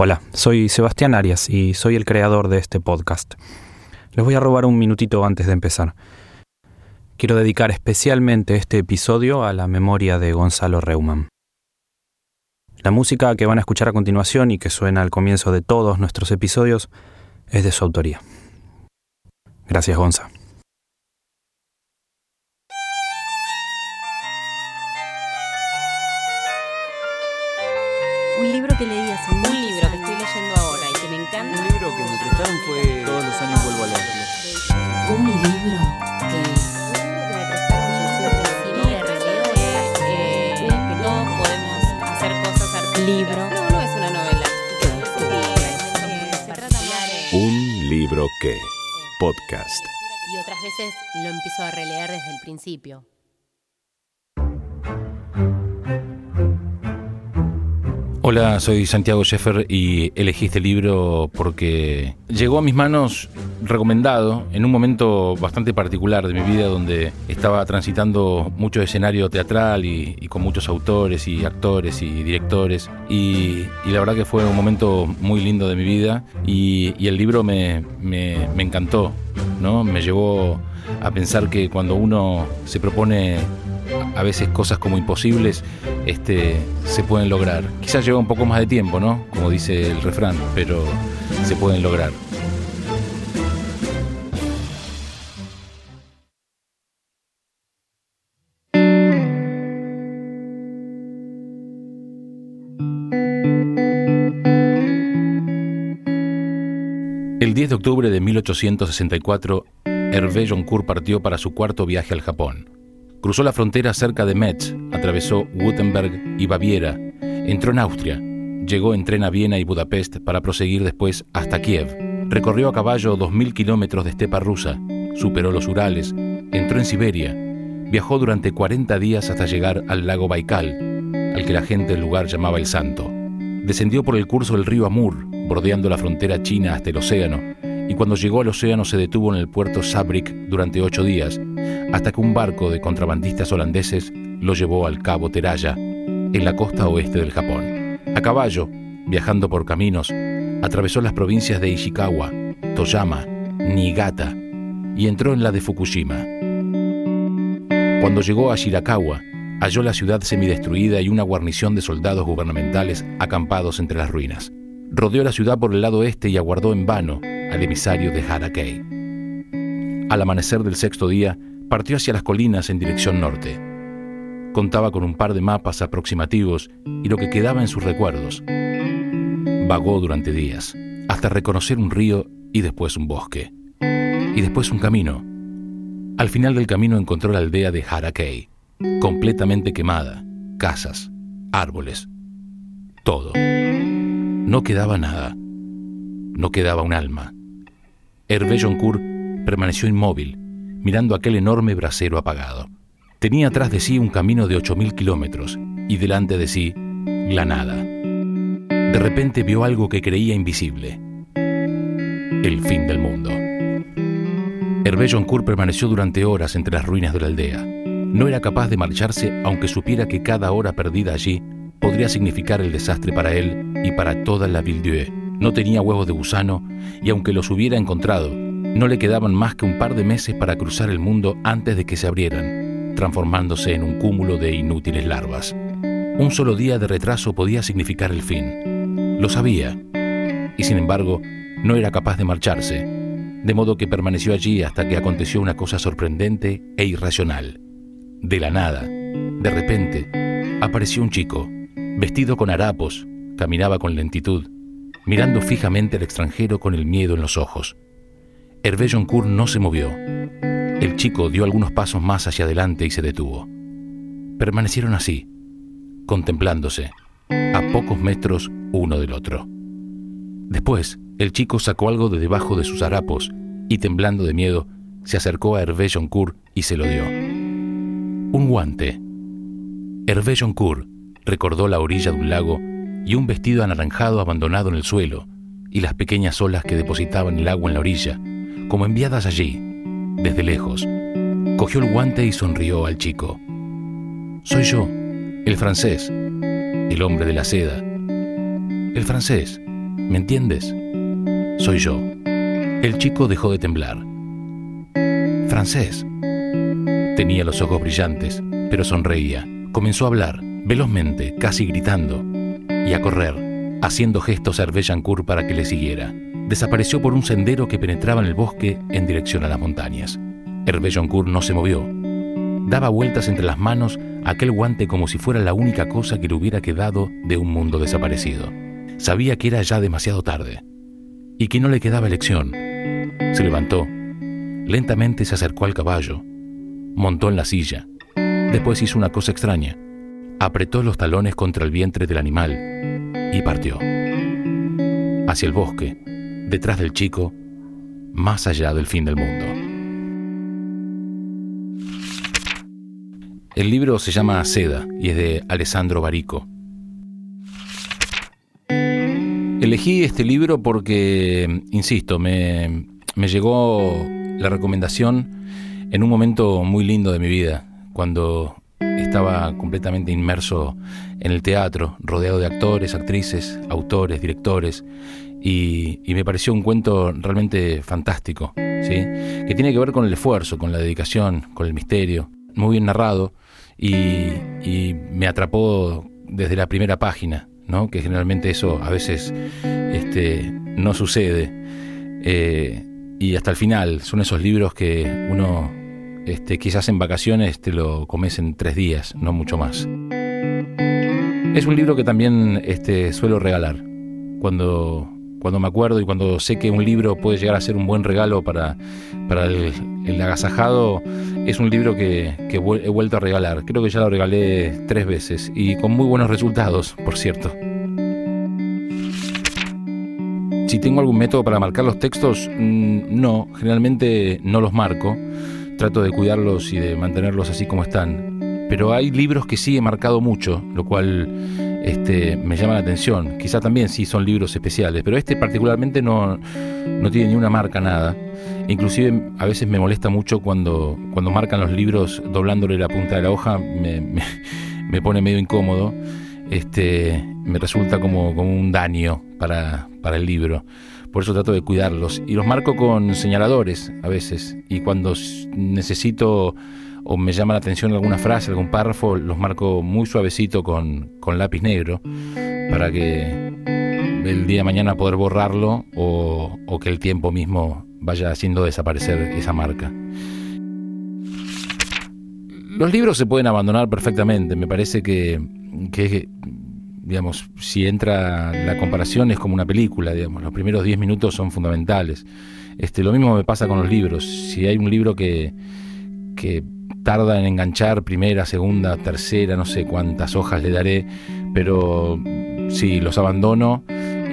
Hola, soy Sebastián Arias y soy el creador de este podcast. Les voy a robar un minutito antes de empezar. Quiero dedicar especialmente este episodio a la memoria de Gonzalo Reumann. La música que van a escuchar a continuación y que suena al comienzo de todos nuestros episodios es de su autoría. Gracias, Gonza. Un libro que leí hace un fue Todos los años vuelvo a leerlo. Un libro que. me prestaron y releo es eh, que todos podemos hacer cosas artísticas. Libro. No, no es una novela. Trata más de- Un libro que. Podcast. Y otras veces lo empiezo a releer desde el principio. Hola, soy Santiago Scheffer y elegí este libro porque llegó a mis manos recomendado en un momento bastante particular de mi vida donde estaba transitando mucho escenario teatral y, con muchos autores y actores y directores y, y la verdad que fue un momento muy lindo de mi vida y, y el libro me, me- me encantó, ¿no? Me llevó a pensar que cuando uno se propone a veces cosas como imposibles este, se pueden lograr. Quizás lleva un poco más de tiempo, ¿no? Como dice el refrán, pero se pueden lograr. El 10 de octubre de 1864, Hervé Joncourt partió para su cuarto viaje al Japón. Cruzó la frontera cerca de Metz, atravesó Württemberg y Baviera, entró en Austria, llegó en tren a Viena y Budapest para proseguir después hasta Kiev. Recorrió a caballo 2.000 kilómetros de estepa rusa, superó los Urales, entró en Siberia, viajó durante 40 días hasta llegar al lago Baikal, al que la gente del lugar llamaba el Santo. Descendió por el curso del río Amur, bordeando la frontera china hasta el océano, y cuando llegó al océano se detuvo en el puerto Sabrik durante ocho días, hasta que un barco de contrabandistas holandeses lo llevó al cabo Teraya, en la costa oeste del Japón. A caballo, viajando por caminos, atravesó las provincias de Ishikawa, Toyama, Niigata y entró en la de Fukushima. Cuando llegó a Shirakawa, halló la ciudad semidestruida y una guarnición de soldados gubernamentales acampados entre las ruinas. Rodeó la ciudad por el lado este y aguardó en vano al emisario de Harakei. Al amanecer del sexto día, partió hacia las colinas en dirección norte. Contaba con un par de mapas aproximativos y lo que quedaba en sus recuerdos. Vagó durante días, hasta reconocer un río y después un bosque. Y después un camino. Al final del camino encontró la aldea de Harakei, completamente quemada, casas, árboles, todo. No quedaba nada. No quedaba un alma. Hervé Joncourt permaneció inmóvil, mirando aquel enorme brasero apagado. Tenía atrás de sí un camino de 8.000 kilómetros y delante de sí la nada. De repente vio algo que creía invisible. El fin del mundo. Hervé Joncourt permaneció durante horas entre las ruinas de la aldea. No era capaz de marcharse aunque supiera que cada hora perdida allí podría significar el desastre para él y para toda la Ville-Dieu. No tenía huevos de gusano y aunque los hubiera encontrado, no le quedaban más que un par de meses para cruzar el mundo antes de que se abrieran, transformándose en un cúmulo de inútiles larvas. Un solo día de retraso podía significar el fin. Lo sabía. Y sin embargo, no era capaz de marcharse, de modo que permaneció allí hasta que aconteció una cosa sorprendente e irracional. De la nada, de repente, apareció un chico, vestido con harapos, caminaba con lentitud, mirando fijamente al extranjero con el miedo en los ojos. Hervé Joncourt no se movió. El chico dio algunos pasos más hacia adelante y se detuvo. Permanecieron así, contemplándose, a pocos metros uno del otro. Después, el chico sacó algo de debajo de sus harapos y, temblando de miedo, se acercó a Hervé Joncourt y se lo dio. Un guante. Hervé Joncourt recordó la orilla de un lago y un vestido anaranjado abandonado en el suelo y las pequeñas olas que depositaban el agua en la orilla, como enviadas allí, desde lejos. Cogió el guante y sonrió al chico. Soy yo, el francés, el hombre de la seda. El francés, ¿Me entiendes? Soy yo. El chico dejó de temblar. Francés. Tenía los ojos brillantes, pero sonreía. Comenzó a hablar, velozmente, casi gritando, y a correr, haciendo gestos a Hervé para que le siguiera. Desapareció por un sendero que penetraba en el bosque en dirección a las montañas. Hervé no se movió. Daba vueltas entre las manos aquel guante como si fuera la única cosa que le hubiera quedado de un mundo desaparecido. Sabía que era ya demasiado tarde y que no le quedaba elección. Se levantó, lentamente se acercó al caballo, montó en la silla, después hizo una cosa extraña, apretó los talones contra el vientre del animal y partió. Hacia el bosque, detrás del chico, más allá del fin del mundo. El libro se llama Seda y es de Alessandro Barico. Elegí este libro porque, insisto, me, llegó la recomendación en un momento muy lindo de mi vida, cuando estaba completamente inmerso en el teatro, rodeado de actores, actrices, autores, directores, y, me pareció un cuento realmente fantástico, ¿sí? que tiene que ver con el esfuerzo, con la dedicación, con el misterio, muy bien narrado, y, me atrapó desde la primera página, ¿no? que generalmente eso a veces este, no sucede. Eh, y hasta el final, son esos libros que uno este, quizás en vacaciones te lo comes en tres días, no mucho más. Es un libro que también este, suelo regalar. Cuando cuando me acuerdo y cuando sé que un libro puede llegar a ser un buen regalo para, para el, agasajado, es un libro que, que, he vuelto a regalar. Creo que ya lo regalé tres veces y con muy buenos resultados, por cierto. Si tengo algún método para marcar los textos, mm, no, generalmente no los marco. Trato de cuidarlos y de mantenerlos así como están. Pero hay libros que sí he marcado mucho, lo cual este, me llama la atención. Quizá también sí son libros especiales, pero este particularmente no, no tiene ni una marca, nada. Inclusive a veces me molesta mucho cuando, cuando marcan los libros doblándole la punta de la hoja, me, me, pone medio incómodo. Este, me resulta como, como un daño para, para el libro. Por eso trato de cuidarlos. Y los marco con señaladores a veces. Y cuando necesito o me llama la atención alguna frase, algún párrafo, los marco muy suavecito con, lápiz negro para que el día de mañana poder borrarlo o, que el tiempo mismo vaya haciendo desaparecer esa marca. Los libros se pueden abandonar perfectamente, me parece que, que digamos, si entra la comparación es como una película, digamos, los primeros 10 minutos son fundamentales. Este, lo mismo me pasa con los libros, si hay un libro que, que tarda en enganchar primera, segunda, tercera, no sé cuántas hojas le daré, pero sí, los abandono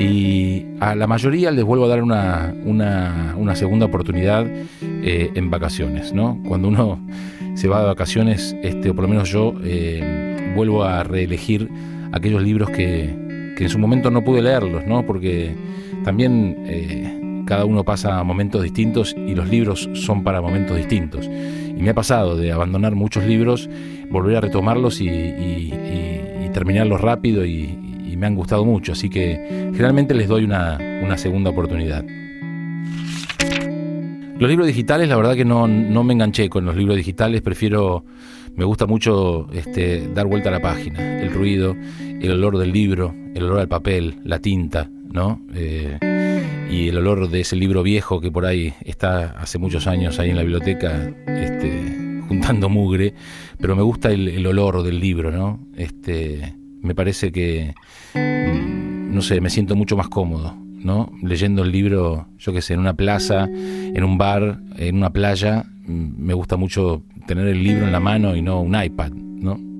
y a la mayoría les vuelvo a dar una, una, segunda oportunidad eh, en vacaciones, ¿no? Cuando uno se va de vacaciones, este, o por lo menos yo, eh, vuelvo a reelegir aquellos libros que, que, en su momento no pude leerlos, ¿no? Porque también eh, cada uno pasa momentos distintos y los libros son para momentos distintos. Y me ha pasado de abandonar muchos libros, volver a retomarlos y, terminarlos rápido y, me han gustado mucho. Así que generalmente les doy una, segunda oportunidad. Los libros digitales, la verdad que no, me enganché con los libros digitales, prefiero, me gusta mucho este, dar vuelta a la página, el ruido, el olor del libro, el olor al papel, la tinta, ¿no? Eh, y el olor de ese libro viejo que por ahí está hace muchos años ahí en la biblioteca, este, juntando mugre, pero me gusta el, olor del libro, ¿no? Este, me parece que, mm, no sé, me siento mucho más cómodo, ¿no? Leyendo el libro, yo qué sé, en una plaza, en un bar, en una playa, mm, me gusta mucho tener el libro en la mano y no un iPad, ¿no?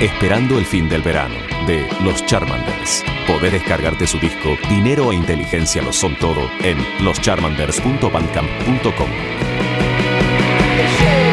Esperando el fin del verano de Los Charmanders. Podés descargarte su disco Dinero e Inteligencia lo son todo en loscharmanders.bandcamp.com.